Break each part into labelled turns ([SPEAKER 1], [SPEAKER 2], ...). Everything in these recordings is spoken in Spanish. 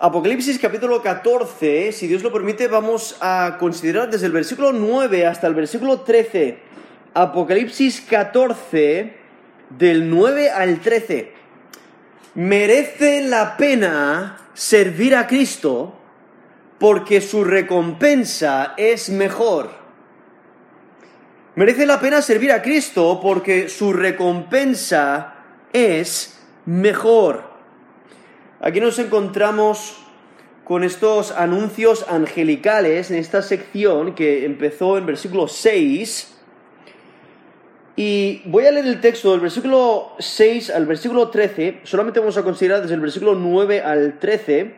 [SPEAKER 1] Apocalipsis capítulo 14, si Dios lo permite, vamos a considerar desde el versículo 9 hasta el versículo 13. Apocalipsis 14, del 9 al 13. Merece la pena servir a Cristo porque su recompensa es mejor. Merece la pena servir a Cristo porque su recompensa es mejor. Aquí nos encontramos con estos anuncios angelicales en esta sección que empezó en versículo 6. Y voy a leer el texto del versículo 6 al versículo 13. Solamente vamos a considerar desde el versículo 9 al 13.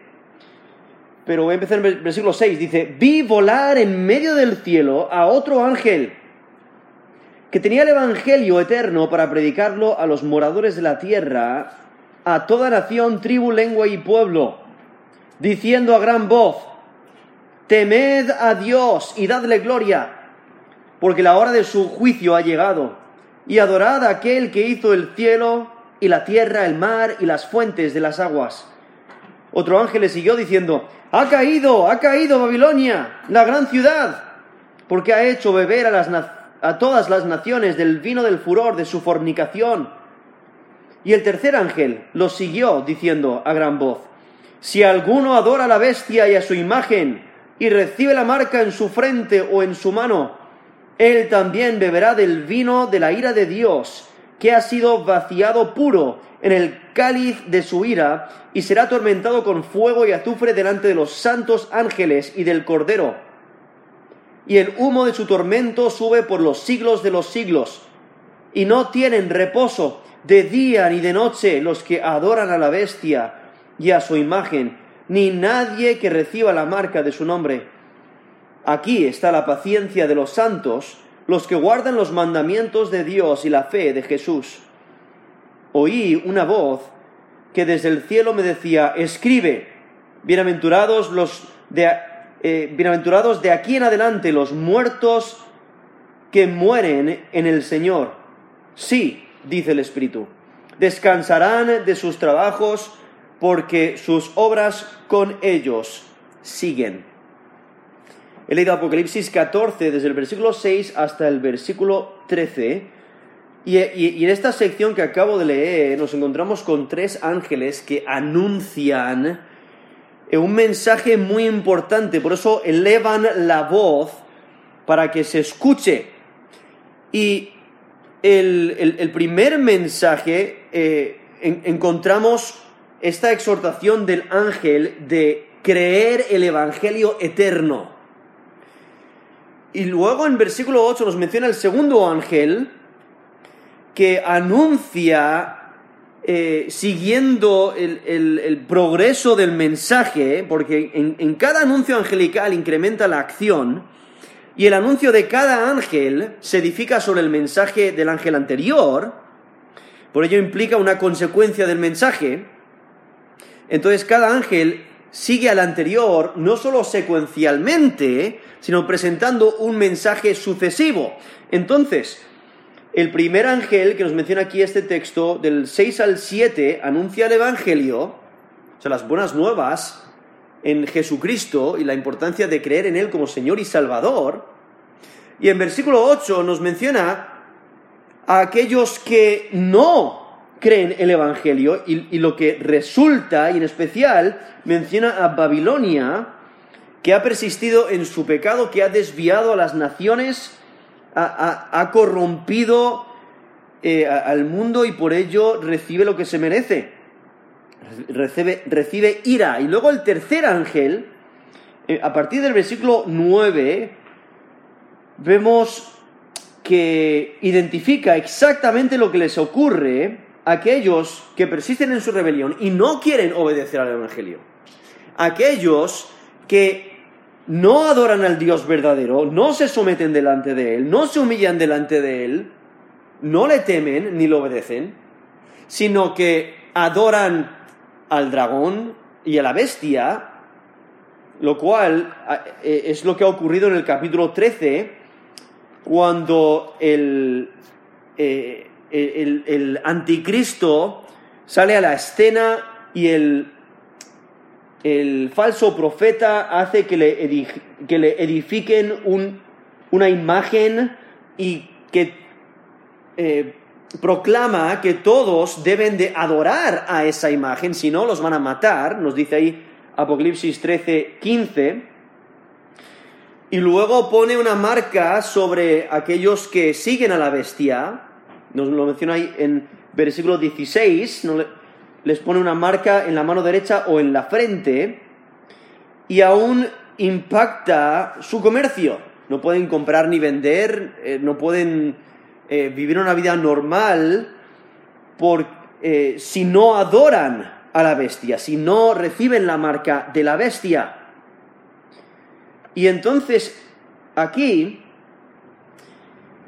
[SPEAKER 1] Pero voy a empezar en el versículo 6. Dice, vi volar en medio del cielo a otro ángel que tenía el Evangelio eterno para predicarlo a los moradores de la tierra a toda nación, tribu, lengua y pueblo, diciendo a gran voz, temed a Dios y dadle gloria, porque la hora de su juicio ha llegado, y adorad a aquel que hizo el cielo y la tierra, el mar y las fuentes de las aguas. Otro ángel le siguió diciendo, ha caído, ha caído Babilonia, la gran ciudad, porque ha hecho beber a, las, a todas las naciones del vino del furor de su fornicación y el tercer ángel lo siguió diciendo a gran voz, Si alguno adora a la bestia y a su imagen, y recibe la marca en su frente o en su mano, él también beberá del vino de la ira de Dios, que ha sido vaciado puro en el cáliz de su ira, y será atormentado con fuego y azufre delante de los santos ángeles y del Cordero. Y el humo de su tormento sube por los siglos de los siglos, y no tienen reposo de día ni de noche los que adoran a la bestia y a su imagen, ni nadie que reciba la marca de su nombre. Aquí está la paciencia de los santos, los que guardan los mandamientos de Dios y la fe de Jesús. Oí una voz que desde el cielo me decía, escribe, bienaventurados los de, eh, bienaventurados de aquí en adelante los muertos que mueren en el Señor. Sí, dice el Espíritu. Descansarán de sus trabajos porque sus obras con ellos siguen. He leído Apocalipsis 14 desde el versículo 6 hasta el versículo 13. Y, y, en esta sección que acabo de leer nos encontramos con tres ángeles que anuncian un mensaje muy importante. Por eso elevan la voz para que se escuche. Y el, primer mensaje eh, encontramos esta exhortación del ángel de creer el Evangelio eterno. Y luego en versículo 8 nos menciona el segundo ángel que anuncia, eh, siguiendo el, progreso del mensaje, porque en cada anuncio angelical incrementa la acción, y el anuncio de cada ángel se edifica sobre el mensaje del ángel anterior, por ello implica una consecuencia del mensaje. Entonces cada ángel sigue al anterior no solo secuencialmente, sino presentando un mensaje sucesivo. Entonces, el primer ángel que nos menciona aquí este texto, del 6 al 7, anuncia el Evangelio, o sea, las buenas nuevas, en Jesucristo y la importancia de creer en Él como Señor y Salvador. Y en versículo 8 nos menciona a aquellos que no creen el Evangelio y, lo que resulta, y en especial menciona a Babilonia, que ha persistido en su pecado, que ha desviado a las naciones, ha, corrompido eh, al mundo y por ello recibe lo que se merece recibe, recibe ira. Y luego el tercer ángel, eh, a partir del versículo 9, vemos que identifica exactamente lo que les ocurre a aquellos que persisten en su rebelión y no quieren obedecer al Evangelio. Aquellos que no adoran al Dios verdadero, no se someten delante de Él, no se humillan delante de Él, no le temen ni lo obedecen, sino que adoran al dragón y a la bestia, lo cual eh, es lo que ha ocurrido en el capítulo 13, cuando el, eh, el, anticristo sale a la escena y el, el falso profeta hace que le, edifiquen una imagen y que eh, proclama que todos deben de adorar a esa imagen, si no los van a matar, nos dice ahí Apocalipsis 13, 15. Y luego pone una marca sobre aquellos que siguen a la bestia, nos lo menciona ahí en versículo 16, les pone una marca en la mano derecha o en la frente, y aún impacta su comercio. No pueden comprar ni vender, eh, no pueden eh, vivir una vida normal por, eh, si no adoran a la bestia, si no reciben la marca de la bestia. Y entonces aquí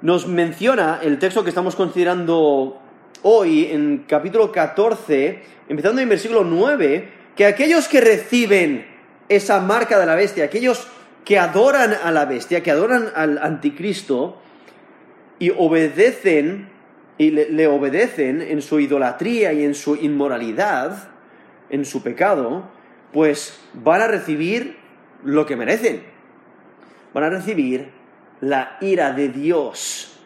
[SPEAKER 1] nos menciona el texto que estamos considerando hoy en capítulo 14, empezando en versículo 9, que aquellos que reciben esa marca de la bestia, aquellos que adoran a la bestia, que adoran al anticristo, y obedecen y le, obedecen en su idolatría y en su inmoralidad, en su pecado, pues van a recibir lo que merecen. Van a recibir la ira de Dios.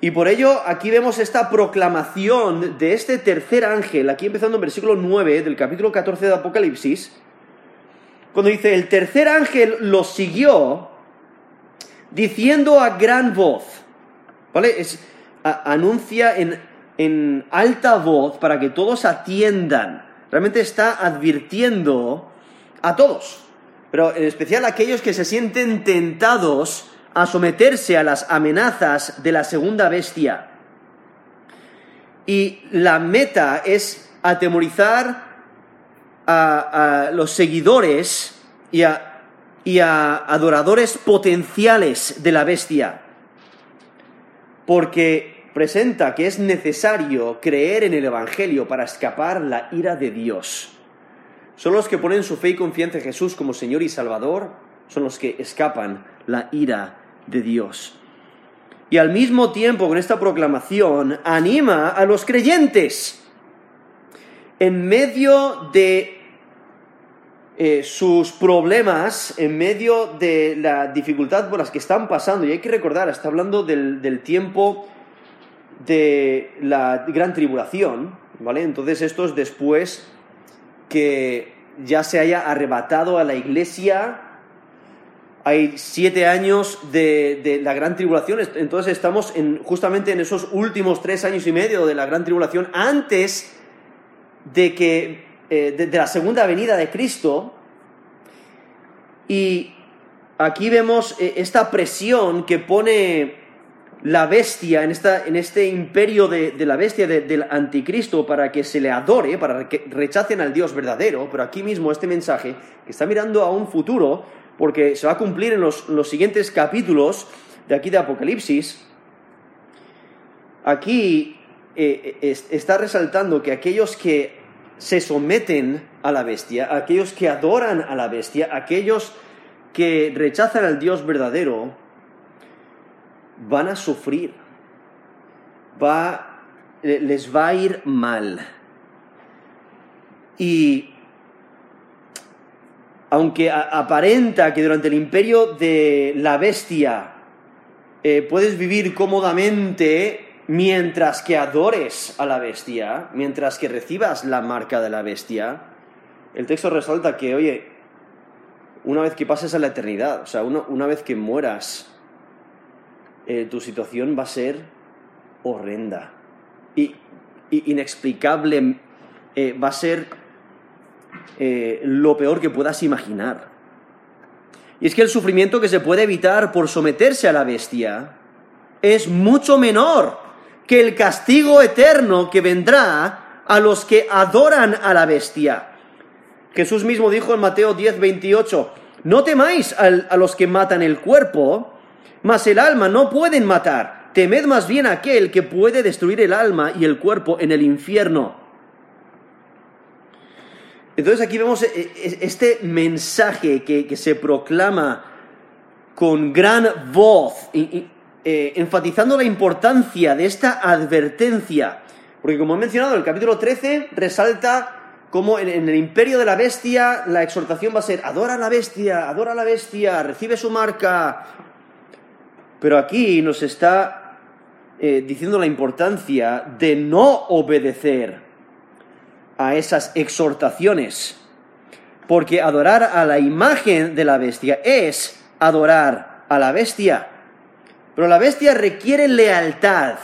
[SPEAKER 1] Y por ello aquí vemos esta proclamación de este tercer ángel, aquí empezando en versículo 9 del capítulo 14 de Apocalipsis, cuando dice, el tercer ángel lo siguió diciendo a gran voz, ¿vale? Es, anuncia en, en alta voz para que todos atiendan. Realmente está advirtiendo a todos, pero en especial a aquellos que se sienten tentados a someterse a las amenazas de la segunda bestia. Y la meta es atemorizar a, a los seguidores y a y a adoradores potenciales de la bestia, porque presenta que es necesario creer en el Evangelio para escapar la ira de Dios. Son los que ponen su fe y confianza en Jesús como Señor y Salvador, son los que escapan la ira de Dios. Y al mismo tiempo, con esta proclamación, anima a los creyentes en medio de eh, sus problemas en medio de la dificultad por las que están pasando. Y hay que recordar, está hablando del, tiempo de la gran tribulación, ¿vale? Entonces esto es después que ya se haya arrebatado a la iglesia. Hay siete años de, la gran tribulación, entonces estamos en, justamente en esos últimos tres años y medio de la gran tribulación, antes de que eh, de, la segunda venida de Cristo. Y aquí vemos eh, esta presión que pone la bestia en, esta, en este imperio de, la bestia del anticristo para que se le adore, para que rechacen al Dios verdadero. Pero aquí mismo este mensaje que está mirando a un futuro, porque se va a cumplir en los, siguientes capítulos de aquí de Apocalipsis, aquí eh, está resaltando que aquellos que se someten a la bestia, aquellos que adoran a la bestia, aquellos que rechazan al Dios verdadero, van a sufrir, va, les va a ir mal. Y aunque aparenta que durante el imperio de la bestia eh, puedes vivir cómodamente mientras que adores a la bestia, mientras que recibas la marca de la bestia, el texto resalta que, oye, una vez que pases a la eternidad, o sea, una, vez que mueras, eh, tu situación va a ser horrenda y, inexplicable, eh, va a ser eh, lo peor que puedas imaginar. Y es que el sufrimiento que se puede evitar por someterse a la bestia es mucho menor que el castigo eterno que vendrá a los que adoran a la bestia. Jesús mismo dijo en Mateo 10, 28, no temáis a los que matan el cuerpo, mas el alma no pueden matar. Temed más bien aquel que puede destruir el alma y el cuerpo en el infierno. Entonces aquí vemos eh, eh, este mensaje que, se proclama con gran voz, eh, enfatizando la importancia de esta advertencia, porque como he mencionado, el capítulo 13 resalta como en, en el imperio de la bestia la exhortación va a ser, adora a la bestia, adora a la bestia, recibe su marca. Pero aquí nos está eh, diciendo la importancia de no obedecer a esas exhortaciones. Porque adorar a la imagen de la bestia es adorar a la bestia. Pero la bestia requiere lealtad.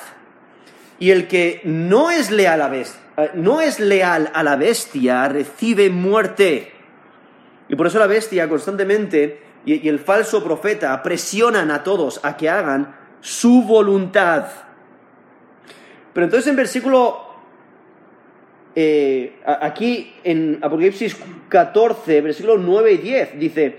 [SPEAKER 1] Y el que no es leal a, bestia, no es leal a la bestia recibe muerte. Y por eso la bestia constantemente y, el falso profeta presionan a todos a que hagan su voluntad. Pero entonces en versículo eh, aquí en Apocalipsis 14, versículos 9 y 10, dice,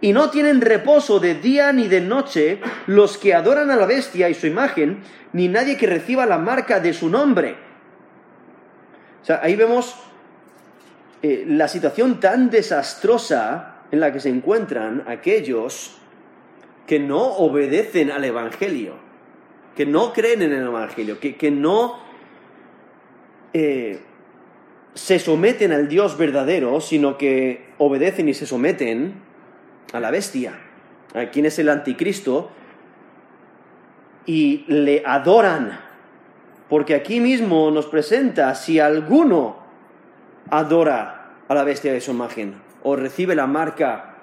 [SPEAKER 1] y no tienen reposo de día ni de noche los que adoran a la bestia y su imagen, ni nadie que reciba la marca de su nombre. O sea, ahí vemos eh, la situación tan desastrosa en la que se encuentran aquellos que no obedecen al Evangelio, que no creen en el Evangelio, que, no eh, se someten al Dios verdadero, sino que obedecen y se someten a la bestia, a quien es el anticristo, y le adoran. Porque aquí mismo nos presenta, si alguno adora a la bestia de su imagen o recibe la marca,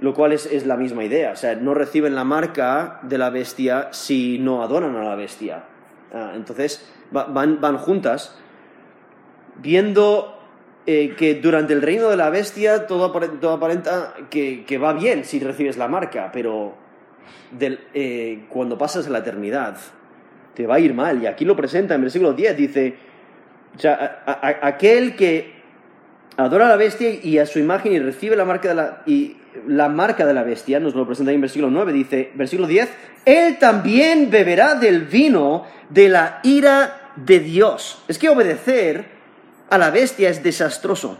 [SPEAKER 1] lo cual es, la misma idea. O sea, no reciben la marca de la bestia si no adoran a la bestia. Ah, entonces van, van, juntas, viendo eh, que durante el reino de la bestia todo aparenta, que, va bien si recibes la marca, pero eh, cuando pasas a la eternidad te va a ir mal. Y aquí lo presenta en versículo 10, dice, o sea, aquel que adora a la bestia y a su imagen y recibe la marca de la, y la marca de la bestia, nos lo presenta en versículo 9, dice, versículo 10, él también beberá del vino de la ira de Dios. Es que obedecer a la bestia es desastroso.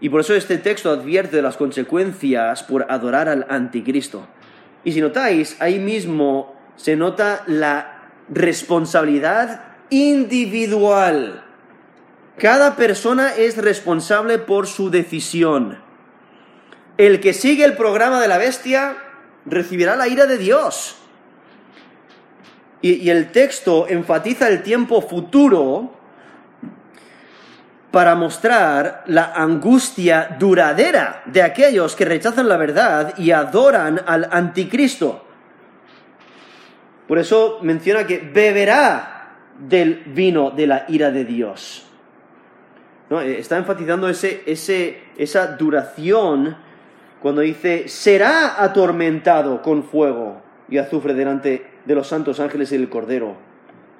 [SPEAKER 1] Y por eso este texto advierte de las consecuencias por adorar al anticristo. Y si notáis, ahí mismo se nota la responsabilidad individual cada persona es responsable por su decisión. El que sigue el programa de la bestia recibirá la ira de Dios. Y, el texto enfatiza el tiempo futuro para mostrar la angustia duradera de aquellos que rechazan la verdad y adoran al anticristo. Por eso menciona que beberá del vino de la ira de Dios. Eh, está enfatizando ese, esa duración cuando dice, será atormentado con fuego y azufre delante de los santos ángeles y del Cordero.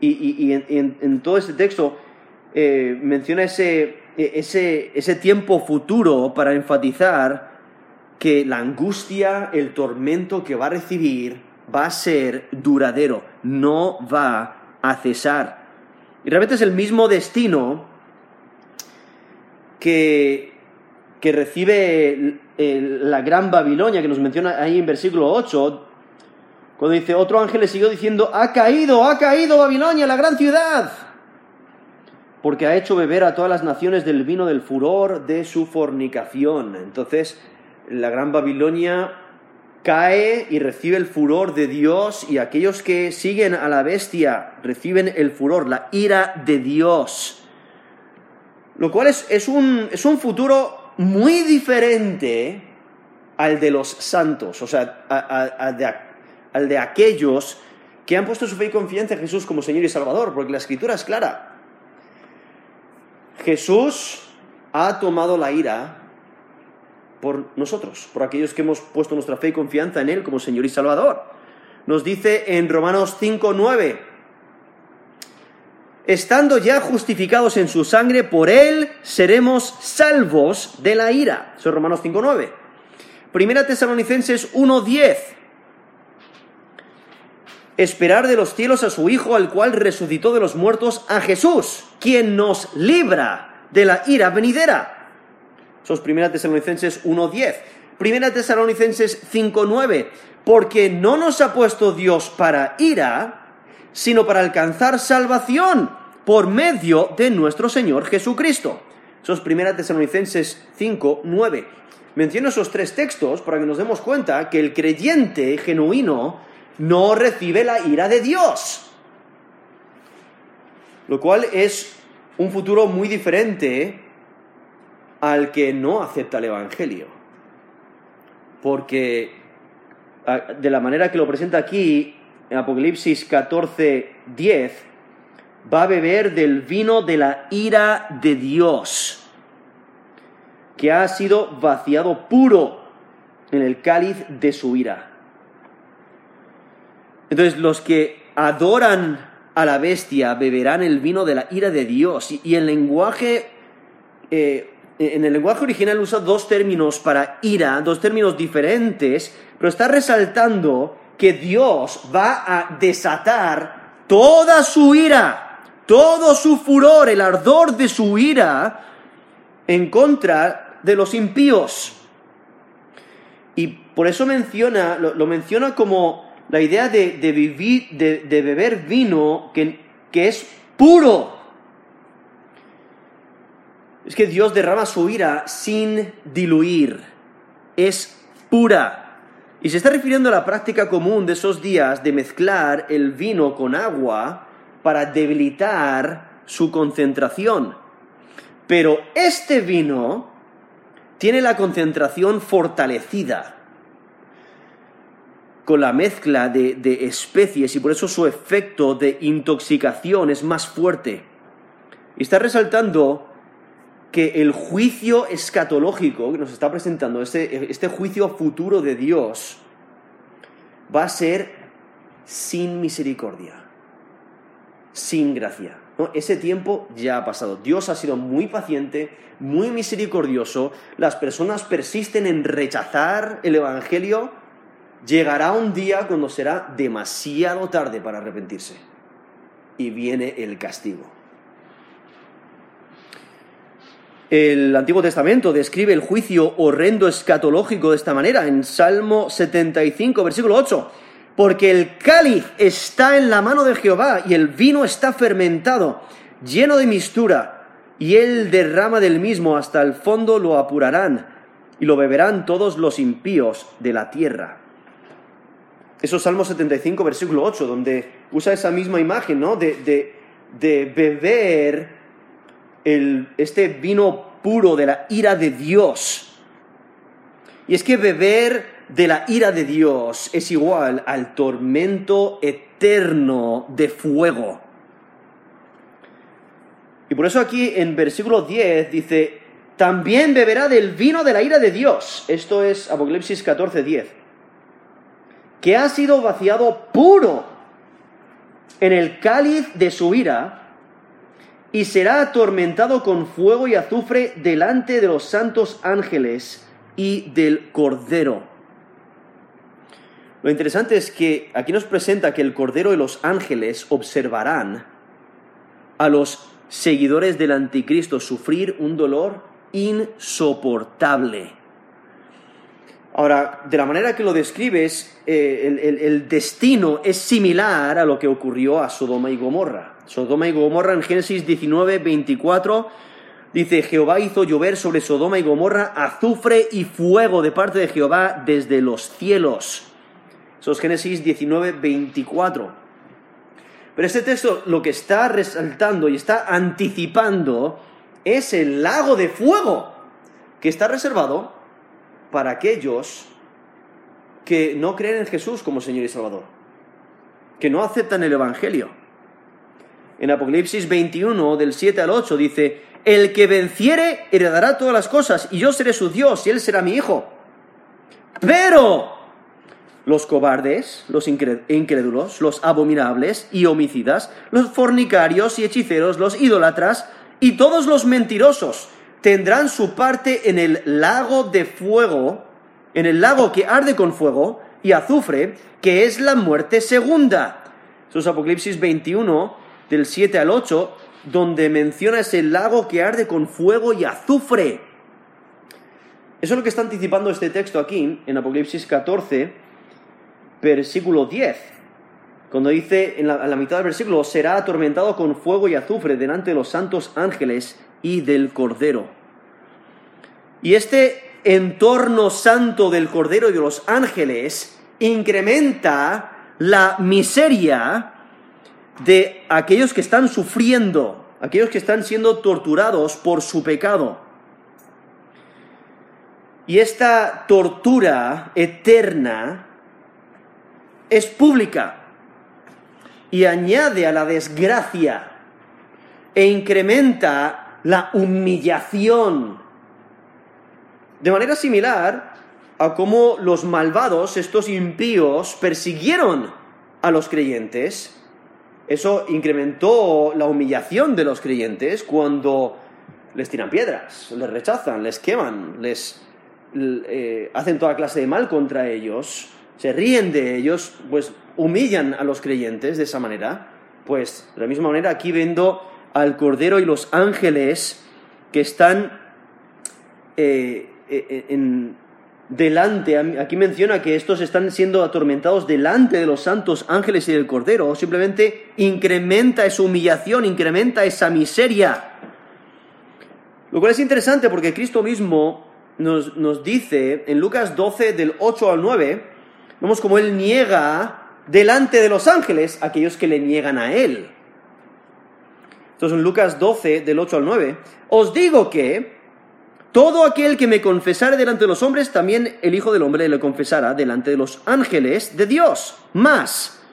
[SPEAKER 1] Y, en, todo este texto eh, menciona ese, ese, ese tiempo futuro para enfatizar que la angustia, el tormento que va a recibir va a ser duradero, no va a cesar. Y realmente es el mismo destino que, que recibe la gran Babilonia, que nos menciona ahí en versículo 8, cuando dice, otro ángel le siguió diciendo, ha caído, ha caído Babilonia, la gran ciudad, porque ha hecho beber a todas las naciones del vino del furor de su fornicación. Entonces, la gran Babilonia cae y recibe el furor de Dios y aquellos que siguen a la bestia reciben el furor, la ira de Dios. Lo cual es, un, futuro muy diferente al de los santos, o sea, al de aquellos que han puesto su fe y confianza en Jesús como Señor y Salvador, porque la escritura es clara. Jesús ha tomado la ira por nosotros, por aquellos que hemos puesto nuestra fe y confianza en Él como Señor y Salvador. Nos dice en Romanos 5.9, estando ya justificados en su sangre, por él seremos salvos de la ira. Eso es Romanos 5.9. Primera Tesalonicenses 1.10. Esperar de los cielos a su Hijo, al cual resucitó de los muertos, a Jesús, quien nos libra de la ira venidera. Eso es Primera Tesalonicenses 1.10. Primera Tesalonicenses 5.9. Porque no nos ha puesto Dios para ira, sino para alcanzar salvación por medio de nuestro Señor Jesucristo. Eso es 1 Tesalonicenses 5, 9. Menciono esos tres textos para que nos demos cuenta que el creyente genuino no recibe la ira de Dios. Lo cual es un futuro muy diferente al que no acepta el Evangelio. Porque de la manera que lo presenta aquí, en Apocalipsis 14, 10, va a beber del vino de la ira de Dios, que ha sido vaciado puro en el cáliz de su ira. Entonces los que adoran a la bestia beberán el vino de la ira de Dios. Y, el lenguaje, eh, en el lenguaje original usa dos términos para ira, dos términos diferentes, pero está resaltando que Dios va a desatar toda su ira, todo su furor, el ardor de su ira en contra de los impíos. Y por eso menciona, lo, menciona como la idea de, de, beber vino que, que es puro. Es que Dios derrama su ira sin diluir. Es pura. Y se está refiriendo a la práctica común de esos días de mezclar el vino con agua para debilitar su concentración. Pero este vino tiene la concentración fortalecida con la mezcla de, especies y por eso su efecto de intoxicación es más fuerte. Y está resaltando que el juicio escatológico que nos está presentando, este, este, juicio futuro de Dios, va a ser sin misericordia, sin gracia. Ese tiempo ya ha pasado. Dios ha sido muy paciente, muy misericordioso. Las personas persisten en rechazar el Evangelio. Llegará un día cuando será demasiado tarde para arrepentirse. Y viene el castigo. El Antiguo Testamento describe el juicio horrendo escatológico de esta manera, en Salmo 75, versículo 8. Porque el cáliz está en la mano de Jehová y el vino está fermentado, lleno de mistura, y él derrama del mismo hasta el fondo lo apurarán, y lo beberán todos los impíos de la tierra. Eso es Salmo 75, versículo 8, donde usa esa misma imagen, ¿no? De, de, de beber este vino puro de la ira de Dios. Y es que beber de la ira de Dios es igual al tormento eterno de fuego. Y por eso aquí en versículo 10 dice, también beberá del vino de la ira de Dios. Esto es Apocalipsis 14, 10. Que ha sido vaciado puro en el cáliz de su ira y será atormentado con fuego y azufre delante de los santos ángeles y del Cordero. Lo interesante es que aquí nos presenta que el Cordero y los ángeles observarán a los seguidores del anticristo sufrir un dolor insoportable. Ahora, de la manera que lo describes, eh, el destino es similar a lo que ocurrió a Sodoma y Gomorra. Sodoma y Gomorra en Génesis 19, 24 dice, Jehová hizo llover sobre Sodoma y Gomorra azufre y fuego de parte de Jehová desde los cielos. Eso es Génesis 19, 24. Pero este texto lo que está resaltando y está anticipando es el lago de fuego que está reservado para aquellos que no creen en Jesús como Señor y Salvador, que no aceptan el Evangelio en Apocalipsis 21, del 7 al 8, dice, el que venciere heredará todas las cosas, y yo seré su Dios, y él será mi hijo. Pero los cobardes, los incrédulos, los abominables y homicidas, los fornicarios y hechiceros, los idólatras y todos los mentirosos tendrán su parte en el lago de fuego, en el lago que arde con fuego y azufre, que es la muerte segunda. Eso es Apocalipsis 21, del 7 al 8, donde menciona ese lago que arde con fuego y azufre. Eso es lo que está anticipando este texto aquí, en Apocalipsis 14, versículo 10. Cuando dice en la, la mitad del versículo, será atormentado con fuego y azufre delante de los santos ángeles y del Cordero. Y este entorno santo del Cordero y de los ángeles incrementa la miseria de aquellos que están sufriendo, aquellos que están siendo torturados por su pecado. Y esta tortura eterna es pública y añade a la desgracia e incrementa la humillación. De manera similar a cómo los malvados, estos impíos, persiguieron a los creyentes, eso incrementó la humillación de los creyentes cuando les tiran piedras, les rechazan, les queman, les eh, hacen toda clase de mal contra ellos, se ríen de ellos, pues humillan a los creyentes de esa manera. Pues de la misma manera aquí vendo al Cordero y los ángeles que están eh, en, delante, aquí menciona que estos están siendo atormentados delante de los santos ángeles y del Cordero, simplemente incrementa esa humillación, incrementa esa miseria. Lo cual es interesante porque Cristo mismo nos, nos dice en Lucas 12 del 8 al 9, vemos como Él niega delante de los ángeles a aquellos que le niegan a Él. Entonces en Lucas 12 del 8 al 9, os digo que todo aquel que me confesare delante de los hombres, también el Hijo del Hombre le confesará delante de los ángeles de Dios. Más,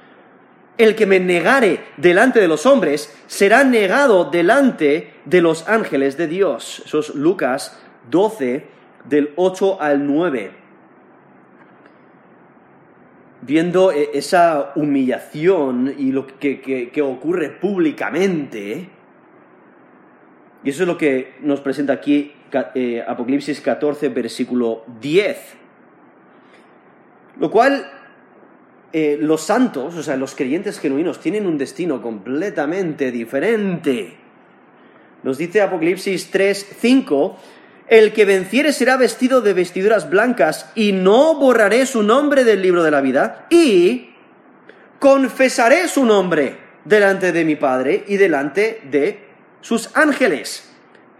[SPEAKER 1] el que me negare delante de los hombres, será negado delante de los ángeles de Dios. Eso es Lucas 12, del 8 al 9. Viendo eh, esa humillación y lo que, que ocurre públicamente, y eso es lo que nos presenta aquí eh, Apocalipsis 14, versículo 10. Lo cual eh, los santos, o sea, los creyentes genuinos, tienen un destino completamente diferente. Nos dice Apocalipsis 3, 5, el que venciere será vestido de vestiduras blancas y no borraré su nombre del libro de la vida y confesaré su nombre delante de mi Padre y delante de sus ángeles.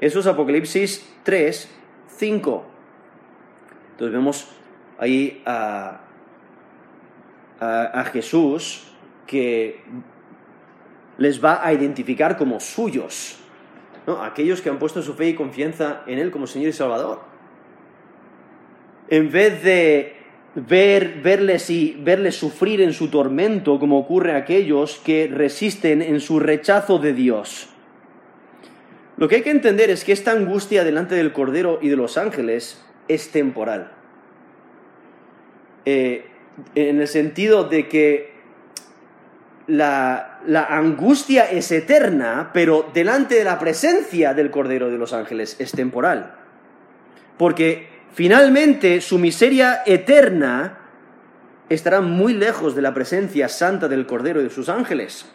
[SPEAKER 1] Eso es Apocalipsis 3, 5. Entonces vemos ahí a, a, Jesús que les va a identificar como suyos, ¿no? aquellos que han puesto su fe y confianza en Él como Señor y Salvador. En vez de ver, verles, y, verles sufrir en su tormento, como ocurre a aquellos que resisten en su rechazo de Dios. Lo que hay que entender es que esta angustia delante del Cordero y de los ángeles es temporal. Eh, en el sentido de que la, la, angustia es eterna, pero delante de la presencia del Cordero de los ángeles es temporal. Porque finalmente su miseria eterna estará muy lejos de la presencia santa del Cordero y de sus ángeles.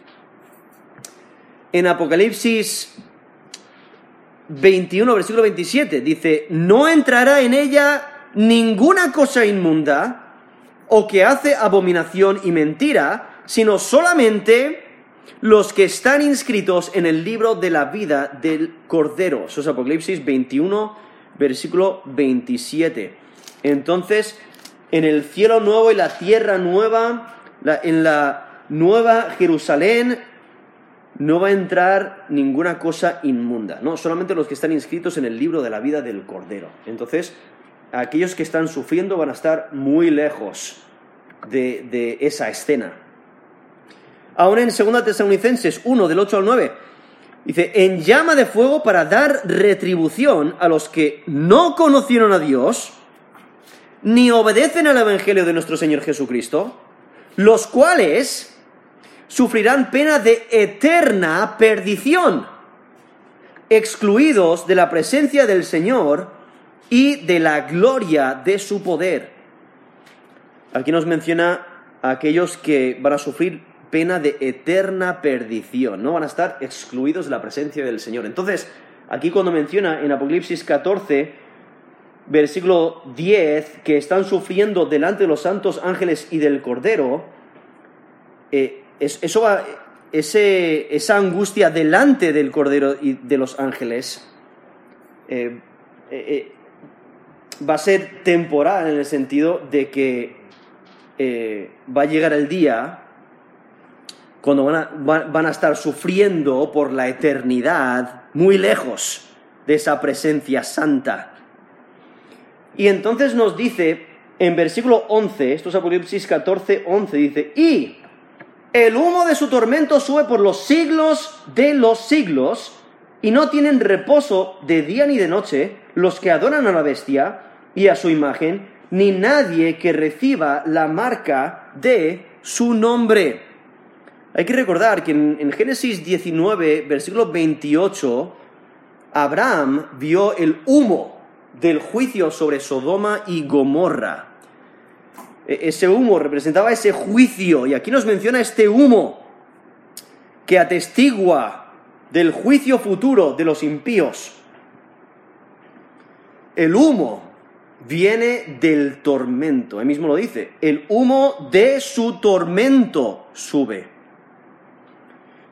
[SPEAKER 1] En Apocalipsis 21, versículo 27, dice, no entrará en ella ninguna cosa inmunda o que hace abominación y mentira, sino solamente los que están inscritos en el libro de la vida del Cordero. Eso es Apocalipsis 21, versículo 27. Entonces, en el cielo nuevo y la tierra nueva, en la nueva Jerusalén, no va a entrar ninguna cosa inmunda, ¿no? Solamente los que están inscritos en el libro de la vida del Cordero. Entonces, aquellos que están sufriendo van a estar muy lejos de, esa escena. Ahora en 2 Tesalonicenses 1, del 8 al 9, dice, en llama de fuego para dar retribución a los que no conocieron a Dios, ni obedecen al Evangelio de nuestro Señor Jesucristo, los cuales sufrirán pena de eterna perdición, excluidos de la presencia del Señor y de la gloria de su poder. Aquí nos menciona a aquellos que van a sufrir pena de eterna perdición, no van a estar excluidos de la presencia del Señor. Entonces, aquí cuando menciona en Apocalipsis 14, versículo 10, que están sufriendo delante de los santos ángeles y del Cordero, eh, eso esa angustia delante del Cordero y de los ángeles eh, eh, va a ser temporal en el sentido de que va a llegar el día cuando van a, estar sufriendo por la eternidad muy lejos de esa presencia santa. Y entonces nos dice en versículo 11, esto es Apocalipsis 14, 11, dice, y el humo de su tormento sube por los siglos de los siglos, y no tienen reposo de día ni de noche los que adoran a la bestia y a su imagen, ni nadie que reciba la marca de su nombre. Hay que recordar que en, Génesis 19, versículo 28, Abraham vio el humo del juicio sobre Sodoma y Gomorra. E, ese humo representaba ese juicio y aquí nos menciona este humo que atestigua del juicio futuro de los impíos. El humo viene del tormento, él mismo lo dice, el humo de su tormento sube.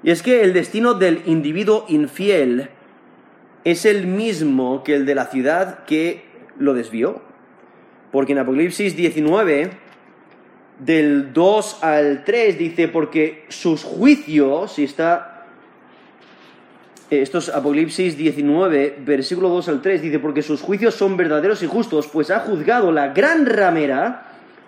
[SPEAKER 1] Y es que el destino del individuo infiel es el mismo que el de la ciudad que lo desvió. Porque en Apocalipsis 19 del 2 al 3 dice, porque sus juicios, si está, eh, esto es Apocalipsis 19, versículo 2 al 3, dice, porque sus juicios son verdaderos y justos, pues ha juzgado la gran ramera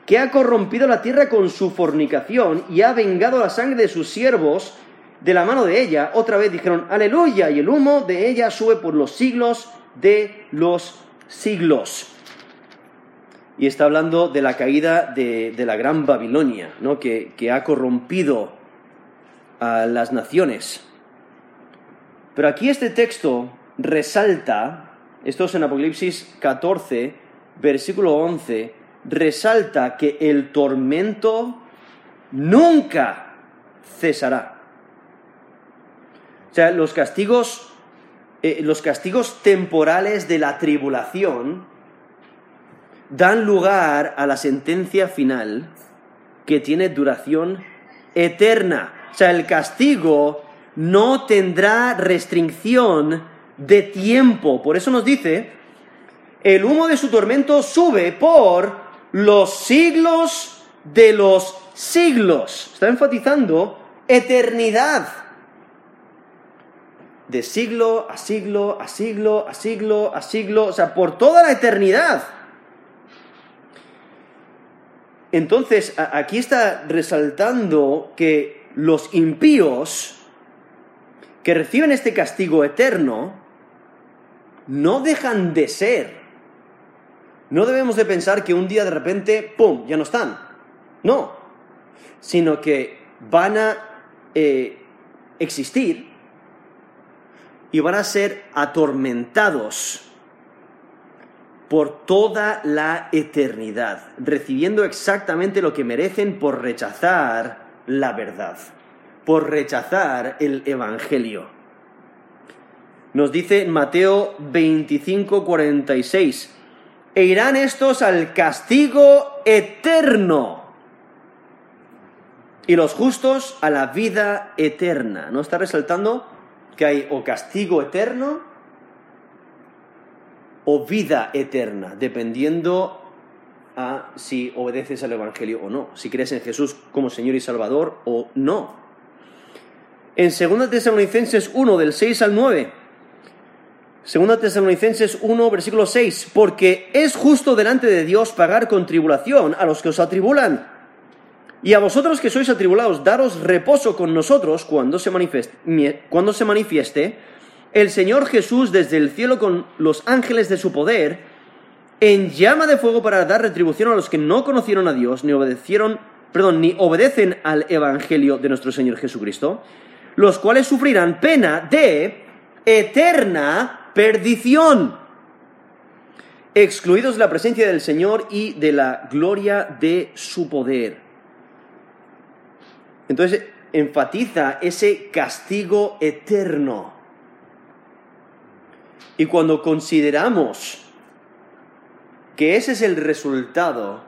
[SPEAKER 1] que ha corrompido la tierra con su fornicación y ha vengado la sangre de sus siervos de la mano de ella. Otra vez dijeron, aleluya, y el humo de ella sube por los siglos de los siglos y está hablando de la caída de, la gran Babilonia, ¿no? que, que ha corrompido a las naciones. Pero aquí este texto resalta, esto es en Apocalipsis 14, versículo 11, resalta que el tormento nunca cesará. O sea, los castigos, eh, los castigos temporales de la tribulación dan lugar a la sentencia final que tiene duración eterna. O sea, el castigo no tendrá restricción de tiempo. Por eso nos dice, el humo de su tormento sube por los siglos de los siglos. Está enfatizando eternidad. De siglo a siglo, a siglo, a siglo, a siglo, o sea, por toda la eternidad. Entonces, aquí está resaltando que los impíos que reciben este castigo eterno no dejan de ser. No debemos de pensar que un día de repente, ¡pum!, ya no están. No, sino que van a eh, existir y van a ser atormentados por toda la eternidad, recibiendo exactamente lo que merecen por rechazar la verdad, por rechazar el Evangelio. Nos dice Mateo 25, 46, e irán estos al castigo eterno y los justos a la vida eterna. ¿No está resaltando que hay o castigo eterno o vida eterna, dependiendo a si obedeces al Evangelio o no, si crees en Jesús como Señor y Salvador o no. En 2 Tesalonicenses 1, del 6 al 9, 2 Tesalonicenses 1, versículo 6, porque es justo delante de Dios pagar con tribulación a los que os atribulan. Y a vosotros que sois atribulados, daros reposo con nosotros cuando se manifieste, cuando se manifieste el Señor Jesús desde el cielo con los ángeles de su poder en llama de fuego para dar retribución a los que no conocieron a Dios ni obedecieron, perdón, ni obedecen al evangelio de nuestro Señor Jesucristo, los cuales sufrirán pena de eterna perdición, excluidos de la presencia del Señor y de la gloria de su poder. Entonces enfatiza ese castigo eterno. Y cuando consideramos que ese es el resultado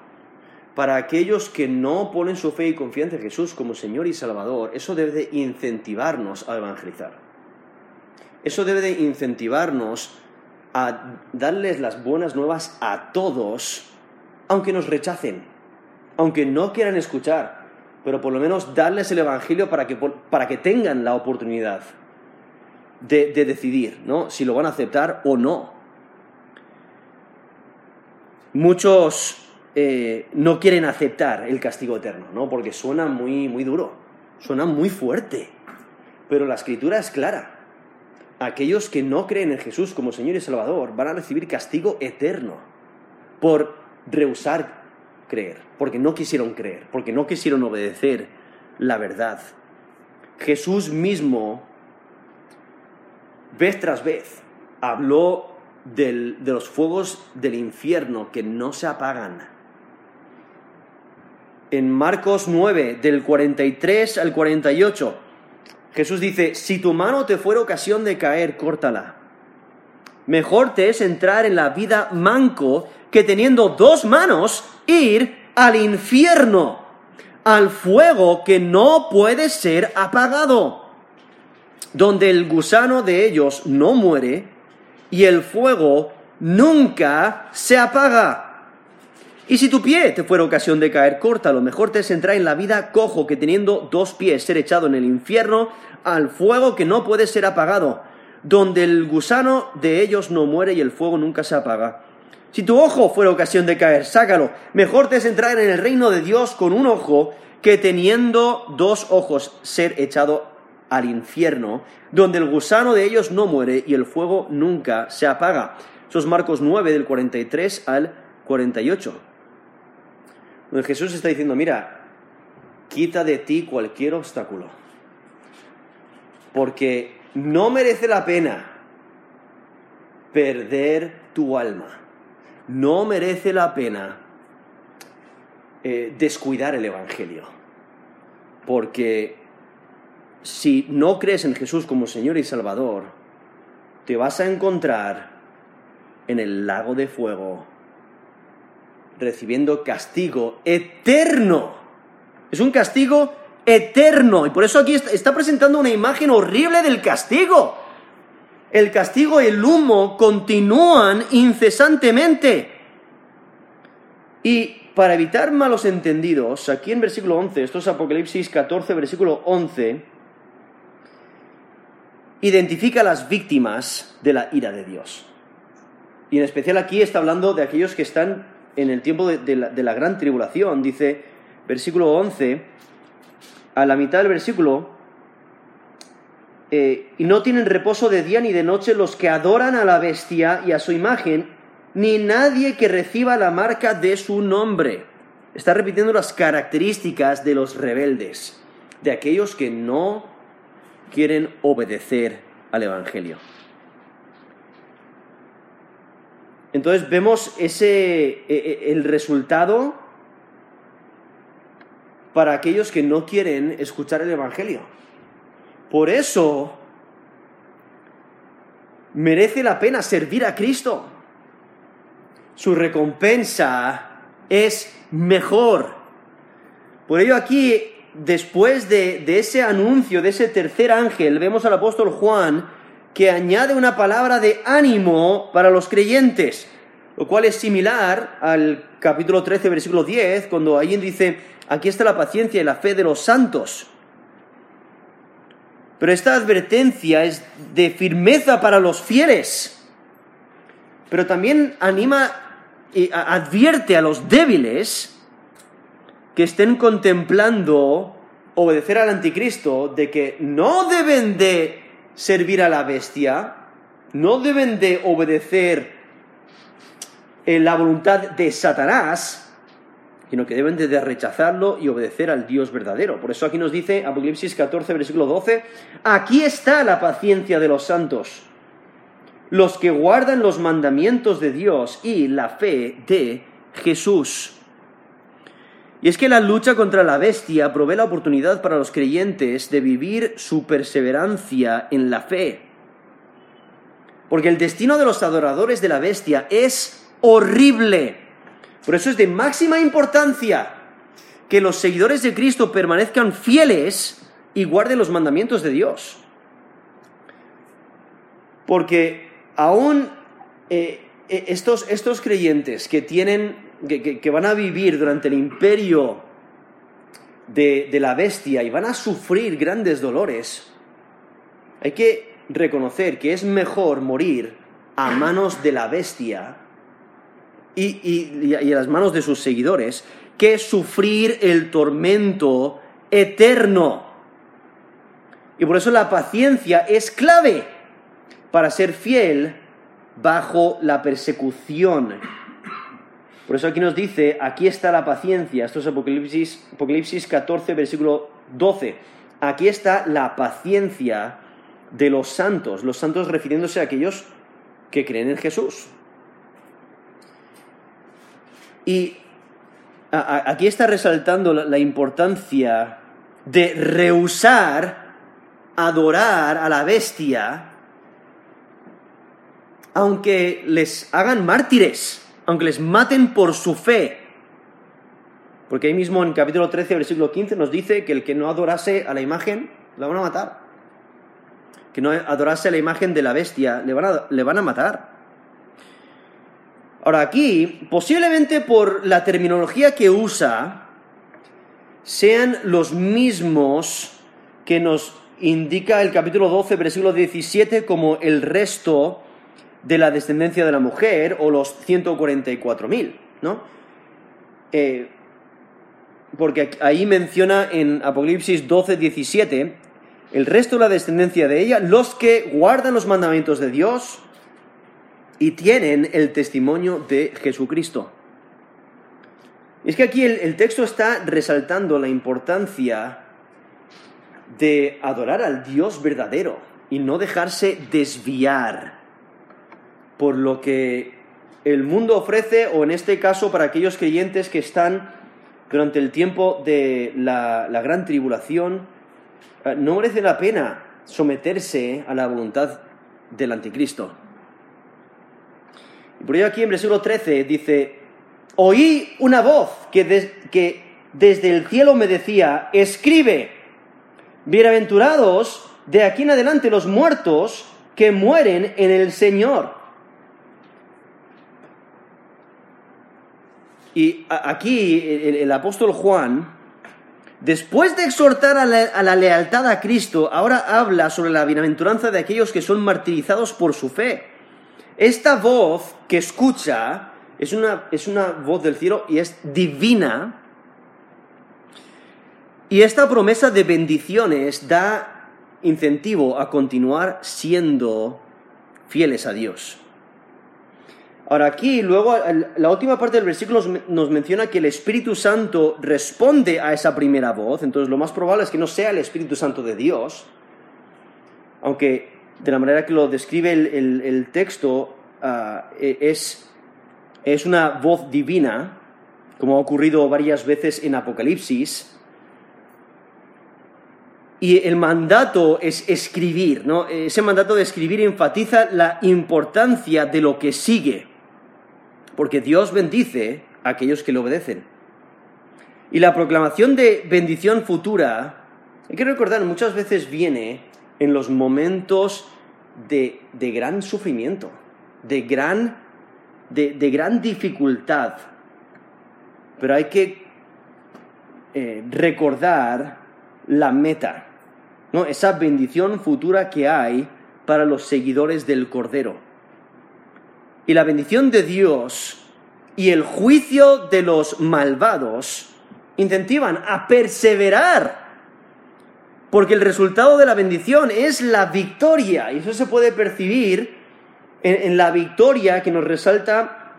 [SPEAKER 1] para aquellos que no ponen su fe y confianza en Jesús como Señor y Salvador, eso debe de incentivarnos a evangelizar. Eso debe de incentivarnos a darles las buenas nuevas a todos, aunque nos rechacen, aunque no quieran escuchar, pero por lo menos darles el Evangelio para que, para que tengan la oportunidad de, decidir ¿no? si lo van a aceptar o no. Muchos eh, no quieren aceptar el castigo eterno, ¿no? porque suena muy, muy duro, suena muy fuerte, pero la escritura es clara. Aquellos que no creen en Jesús como Señor y Salvador van a recibir castigo eterno por rehusar creer, porque no quisieron creer, porque no quisieron obedecer la verdad. Jesús mismo vez tras vez habló de los fuegos del infierno que no se apagan. En Marcos 9, del 43 al 48, Jesús dice, si tu mano te fuera ocasión de caer, córtala. Mejor te es entrar en la vida manco que teniendo dos manos ir al infierno, al fuego que no puede ser apagado donde el gusano de ellos no muere y el fuego nunca se apaga. Y si tu pie te fuera ocasión de caer, lo mejor te es entrar en la vida cojo que teniendo dos pies ser echado en el infierno al fuego que no puede ser apagado, donde el gusano de ellos no muere y el fuego nunca se apaga. Si tu ojo fuera ocasión de caer, sácalo. Mejor te es entrar en el reino de Dios con un ojo que teniendo dos ojos ser echado al infierno, donde el gusano de ellos no muere y el fuego nunca se apaga. Eso es Marcos 9 del 43 al 48. Donde Jesús está diciendo, mira, quita de ti cualquier obstáculo, porque no merece la pena perder tu alma, no merece la pena eh, descuidar el Evangelio, porque si no crees en Jesús como Señor y Salvador, te vas a encontrar en el lago de fuego recibiendo castigo eterno. Es un castigo eterno. Y por eso aquí está presentando una imagen horrible del castigo. El castigo y el humo continúan incesantemente. Y para evitar malos entendidos, aquí en versículo 11, esto es Apocalipsis 14, versículo 11, identifica a las víctimas de la ira de Dios. Y en especial aquí está hablando de aquellos que están en el tiempo de, la, gran tribulación. Dice, versículo 11, a la mitad del versículo, eh, y no tienen reposo de día ni de noche los que adoran a la bestia y a su imagen, ni nadie que reciba la marca de su nombre. Está repitiendo las características de los rebeldes, de aquellos que no quieren obedecer al Evangelio. Entonces vemos ese, e, e, el resultado para aquellos que no quieren escuchar el Evangelio. Por eso merece la pena servir a Cristo. Su recompensa es mejor. Por ello aquí después de, ese anuncio, de ese tercer ángel, vemos al apóstol Juan que añade una palabra de ánimo para los creyentes, lo cual es similar al capítulo 13, versículo 10, cuando allí dice, aquí está la paciencia y la fe de los santos. Pero esta advertencia es de firmeza para los fieles, pero también anima y advierte a los débiles que estén contemplando obedecer al anticristo de que no deben de servir a la bestia, no deben de obedecer eh, la voluntad de Satanás, sino que deben de rechazarlo y obedecer al Dios verdadero. Por eso aquí nos dice Apocalipsis 14, versículo 12, aquí está la paciencia de los santos, los que guardan los mandamientos de Dios y la fe de Jesús. Y es que la lucha contra la bestia provee la oportunidad para los creyentes de vivir su perseverancia en la fe. Porque el destino de los adoradores de la bestia es horrible. Por eso es de máxima importancia que los seguidores de Cristo permanezcan fieles y guarden los mandamientos de Dios. Porque aún eh, eh, estos, estos creyentes que tienen que, van a vivir durante el imperio de, la bestia y van a sufrir grandes dolores, hay que reconocer que es mejor morir a manos de la bestia y, y, a las manos de sus seguidores que sufrir el tormento eterno. Y por eso la paciencia es clave para ser fiel bajo la persecución por eso aquí nos dice, aquí está la paciencia, esto es Apocalipsis, Apocalipsis 14, versículo 12. Aquí está la paciencia de los santos, los santos refiriéndose a aquellos que creen en Jesús. Y aquí está resaltando la importancia de rehusar adorar a la bestia, aunque les hagan mártires aunque les maten por su fe. Porque ahí mismo en capítulo 13, versículo 15 nos dice que el que no adorase a la imagen, la van a matar. Que no adorase a la imagen de la bestia, le van a, le van a matar. Ahora aquí, posiblemente por la terminología que usa, sean los mismos que nos indica el capítulo 12, versículo 17, como el resto de la descendencia de la mujer o los 144.000, ¿no? Eh, porque ahí menciona en Apocalipsis 12, 17, el resto de la descendencia de ella, los que guardan los mandamientos de Dios y tienen el testimonio de Jesucristo. es que aquí el texto está resaltando la importancia de adorar al Dios verdadero y no dejarse desviar por lo que el mundo ofrece, o en este caso para aquellos creyentes que están durante el tiempo de la, gran tribulación, eh, no merece la pena someterse a la voluntad del anticristo. Y por ello aquí en versículo 13 dice, oí una voz que, que desde el cielo me decía, escribe, bienaventurados de aquí en adelante los muertos que mueren en el Señor. Y aquí el, apóstol Juan, después de exhortar a la, lealtad a Cristo, ahora habla sobre la bienaventuranza de aquellos que son martirizados por su fe. Esta voz que escucha es una, es una voz del cielo y es divina. Y esta promesa de bendiciones da incentivo a continuar siendo fieles a Dios. Ahora aquí, luego, la última parte del versículo nos menciona que el Espíritu Santo responde a esa primera voz, entonces lo más probable es que no sea el Espíritu Santo de Dios, aunque de la manera que lo describe el, texto ah, e, es, es una voz divina, como ha ocurrido varias veces en Apocalipsis, y el mandato es escribir, ¿no? Ese mandato de escribir enfatiza la importancia de lo que sigue porque Dios bendice a aquellos que le obedecen. Y la proclamación de bendición futura, hay que recordar, muchas veces viene en los momentos de, gran sufrimiento, de gran, de, gran dificultad. Pero hay que eh, recordar la meta, ¿no? esa bendición futura que hay para los seguidores del Cordero y la bendición de Dios y el juicio de los malvados incentivan a perseverar, porque el resultado de la bendición es la victoria, y eso se puede percibir en, la victoria que nos resalta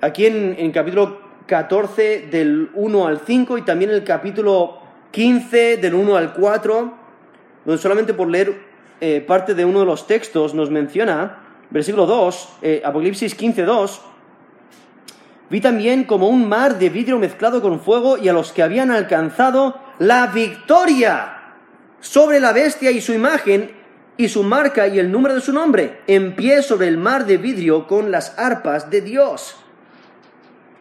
[SPEAKER 1] aquí en, en capítulo 14 del 1 al 5 y también el capítulo 15 del 1 al 4, donde solamente por leer eh, parte de uno de los textos nos menciona, versículo 2, eh, Apocalipsis 15, 2, vi también como un mar de vidrio mezclado con fuego y a los que habían alcanzado la victoria sobre la bestia y su imagen y su marca y el número de su nombre, en pie sobre el mar de vidrio con las arpas de Dios.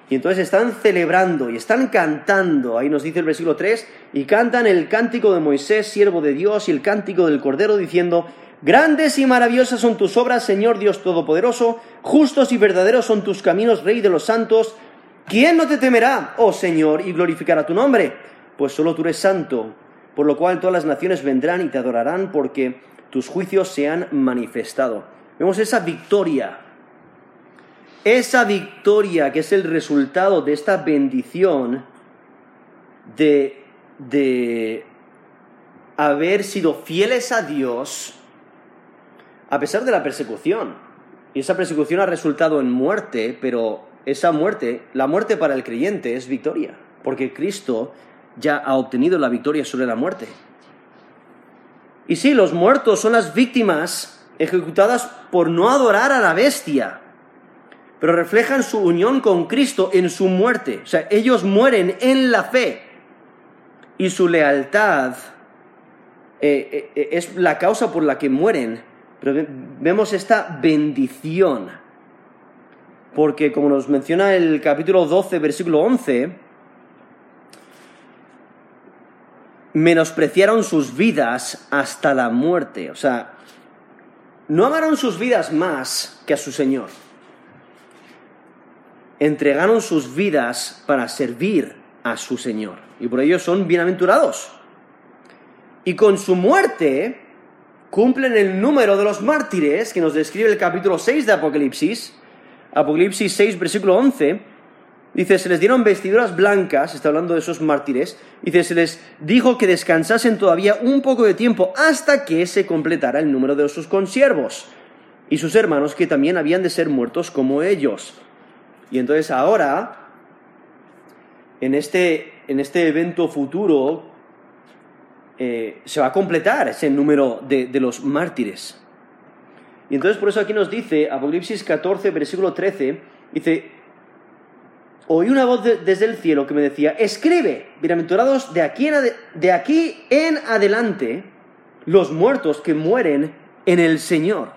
[SPEAKER 1] Y entonces están celebrando y están cantando, ahí nos dice el versículo 3, y cantan el cántico de Moisés, siervo de Dios, y el cántico del Cordero, diciendo, Grandes y maravillosas son tus obras, Señor Dios Todopoderoso, justos y verdaderos son tus caminos, Rey de los santos. ¿Quién no te temerá, oh Señor, y glorificará tu nombre? Pues solo tú eres santo, por lo cual todas las naciones vendrán y te adorarán, porque tus juicios se han manifestado. Vemos esa victoria esa victoria que es el resultado de esta bendición de, de haber sido fieles a Dios a pesar de la persecución. Y esa persecución ha resultado en muerte, pero esa muerte, la muerte para el creyente es victoria, porque Cristo ya ha obtenido la victoria sobre la muerte. Y sí, los muertos son las víctimas ejecutadas por no adorar a la bestia, pero reflejan su unión con Cristo en su muerte. O sea, ellos mueren en la fe y su lealtad eh, eh, es la causa por la que mueren. Vemos esta bendición. Porque como nos menciona el capítulo 12, versículo 11, menospreciaron sus vidas hasta la muerte. O sea, no amaron sus vidas más que a su Señor entregaron sus vidas para servir a su Señor. Y por ello son bienaventurados. Y con su muerte cumplen el número de los mártires que nos describe el capítulo 6 de Apocalipsis. Apocalipsis 6, versículo 11. Dice, se les dieron vestiduras blancas, está hablando de esos mártires, dice, se les dijo que descansasen todavía un poco de tiempo hasta que se completara el número de sus consiervos y sus hermanos que también habían de ser muertos como ellos. Y entonces ahora, en este, en este evento futuro, eh, se va a completar ese número de, los mártires. Y entonces por eso aquí nos dice, Apocalipsis 14, versículo 13, dice, oí una voz desde el cielo que me decía, escribe, bienaventurados de aquí, en de aquí en adelante los muertos que mueren en el Señor.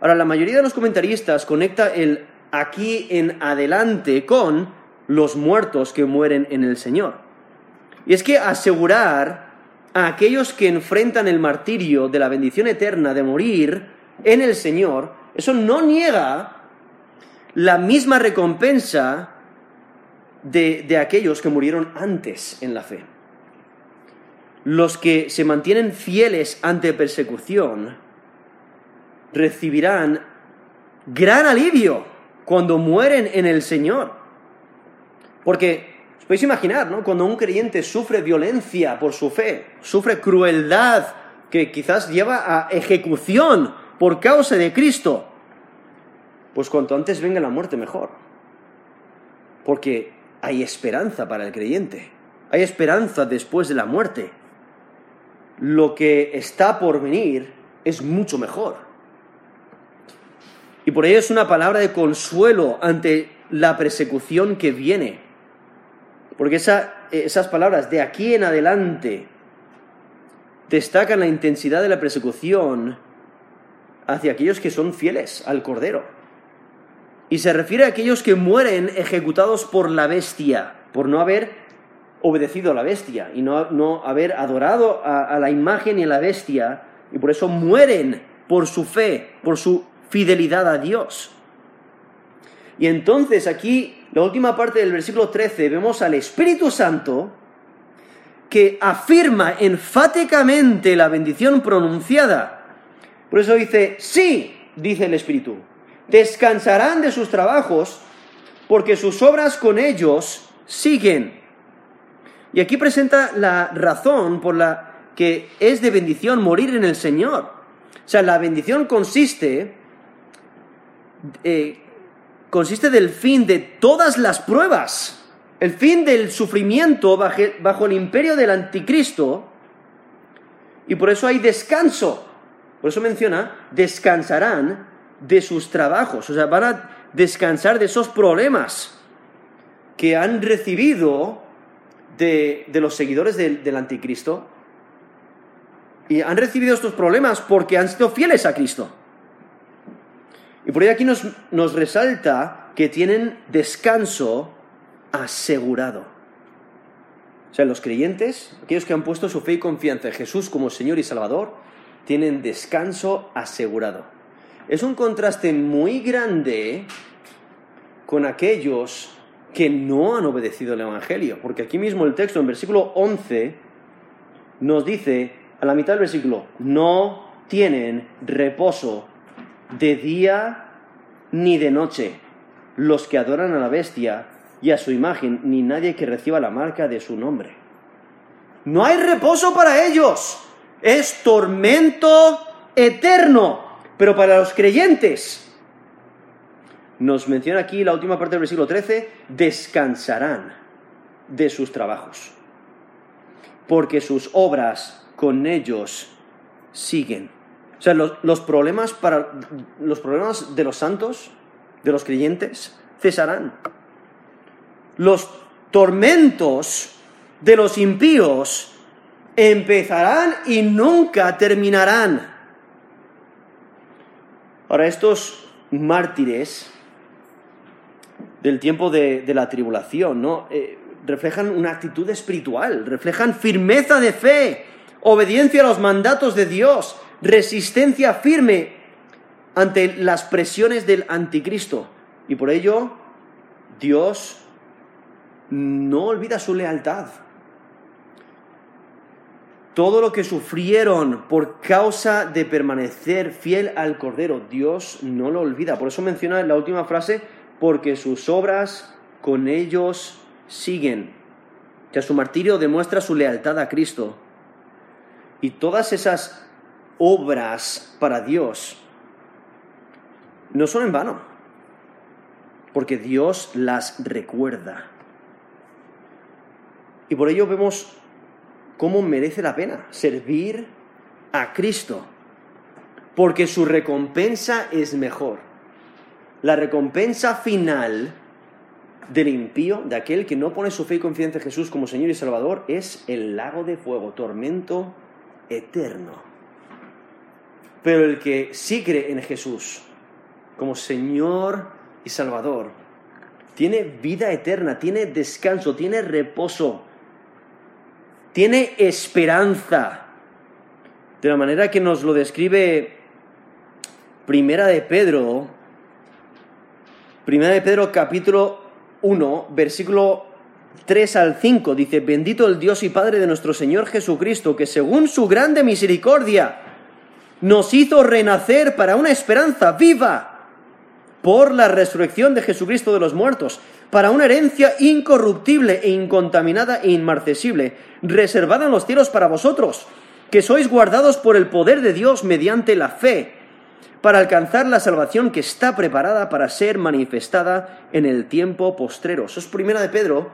[SPEAKER 1] Ahora, la mayoría de los comentaristas conecta el aquí en adelante con los muertos que mueren en el Señor. Y es que asegurar a aquellos que enfrentan el martirio de la bendición eterna de morir en el Señor, eso no niega la misma recompensa de, de aquellos que murieron antes en la fe. Los que se mantienen fieles ante persecución recibirán gran alivio cuando mueren en el Señor. Porque os podéis imaginar, ¿no? Cuando un creyente sufre violencia por su fe, sufre crueldad que quizás lleva a ejecución por causa de Cristo, pues cuanto antes venga la muerte mejor. Porque hay esperanza para el creyente, hay esperanza después de la muerte. Lo que está por venir es mucho mejor. Y por ello es una palabra de consuelo ante la persecución que viene. Porque esas palabras de aquí en adelante destacan la intensidad de la persecución hacia aquellos que son fieles al Cordero. Y se refiere a aquellos que mueren ejecutados por la bestia, por no haber obedecido a la bestia y no, haber adorado a, a la imagen y a la bestia, y por eso mueren por su fe, por su fidelidad a Dios. Y entonces aquí, la última parte del versículo 13, vemos al Espíritu Santo que afirma enfáticamente la bendición pronunciada. Por eso dice, sí, dice el Espíritu, descansarán de sus trabajos porque sus obras con ellos siguen. Y aquí presenta la razón por la que es de bendición morir en el Señor. O sea, la bendición consiste eh, consiste del fin de todas las pruebas, el fin del sufrimiento bajo el imperio del anticristo, y por eso hay descanso. Por eso menciona, descansarán de sus trabajos, o sea, van a descansar de esos problemas que han recibido de, los seguidores del, anticristo. Y han recibido estos problemas porque han sido fieles a Cristo. Y por ahí aquí nos, nos resalta que tienen descanso asegurado. O sea, los creyentes, aquellos que han puesto su fe y confianza en Jesús como Señor y Salvador, tienen descanso asegurado. Es un contraste muy grande con aquellos que no han obedecido el Evangelio, porque aquí mismo el texto en versículo 11 nos dice, a la mitad del versículo, no tienen reposo de día ni de noche los que adoran a la bestia y a su imagen, ni nadie que reciba la marca de su nombre. No hay reposo para ellos, es tormento eterno, pero para los creyentes nos menciona aquí la última parte del versículo 13, descansarán de sus trabajos, porque sus obras con ellos siguen. O sea, los, problemas para los problemas de los santos, de los creyentes, cesarán. Los tormentos de los impíos empezarán y nunca terminarán. Ahora, estos mártires del tiempo de, la tribulación, ¿no? Eh, reflejan una actitud espiritual, reflejan firmeza de fe, obediencia a los mandatos de Dios, resistencia firme ante las presiones del anticristo. Y por ello, Dios no olvida su lealtad. Todo lo que sufrieron por causa de permanecer fiel al Cordero, Dios no lo olvida. Por eso menciona en la última frase porque sus obras con ellos siguen. Que su martirio demuestra su lealtad a Cristo. Y todas esas obras para Dios no son en vano, porque Dios las recuerda. Y por ello vemos cómo merece la pena servir a Cristo, porque su recompensa es mejor la recompensa final del impío, de aquel que no pone su fe y confianza en Jesús como Señor y Salvador, es el lago de fuego, tormento eterno. Pero el que sí cree en Jesús como Señor y Salvador, tiene vida eterna, tiene descanso, tiene reposo, tiene esperanza. De la manera que nos lo describe Primera de Pedro, Primera de Pedro capítulo 1, versículo 3 al 5 dice, bendito el Dios y Padre de nuestro Señor Jesucristo, que según su grande misericordia nos hizo renacer para una esperanza viva por la resurrección de Jesucristo de los muertos, para una herencia incorruptible e incontaminada e inmarcesible, reservada en los cielos para vosotros, que sois guardados por el poder de Dios mediante la fe para alcanzar la salvación que está preparada para ser manifestada en el tiempo postrero. Eso es primera de Pedro,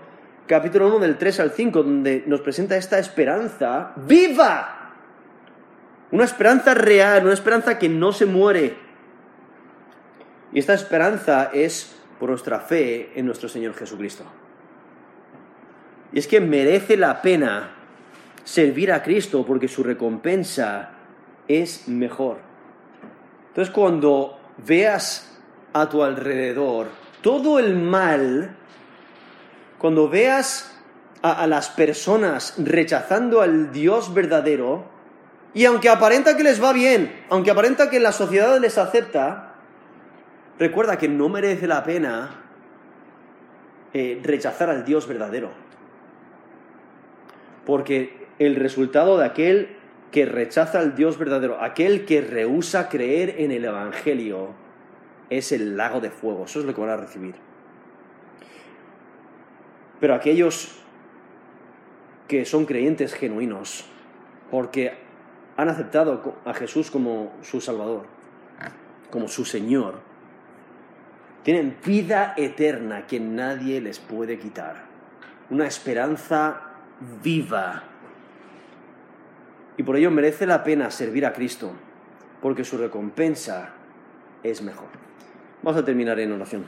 [SPEAKER 1] capítulo 1 del 3 al 5, donde nos presenta esta esperanza viva. Una esperanza real, una esperanza que no se muere. Y esta esperanza es por nuestra fe en nuestro Señor Jesucristo. Y es que merece la pena servir a Cristo porque su recompensa es mejor. Entonces cuando veas a tu alrededor todo el mal, cuando veas a, las personas rechazando al Dios verdadero, y aunque aparenta que les va bien, aunque aparenta que la sociedad les acepta, recuerda que no merece la pena eh, rechazar al Dios verdadero. Porque el resultado de aquel que rechaza al Dios verdadero, aquel que rehúsa creer en el Evangelio, es el lago de fuego. Eso es lo que van a recibir. Pero aquellos que son creyentes genuinos, porque han aceptado a Jesús como su Salvador, como su Señor, Tienen vida eterna que nadie les puede quitar. Una esperanza viva. Y por ello merece la pena servir a Cristo, porque su recompensa es mejor. Vamos a terminar en oración.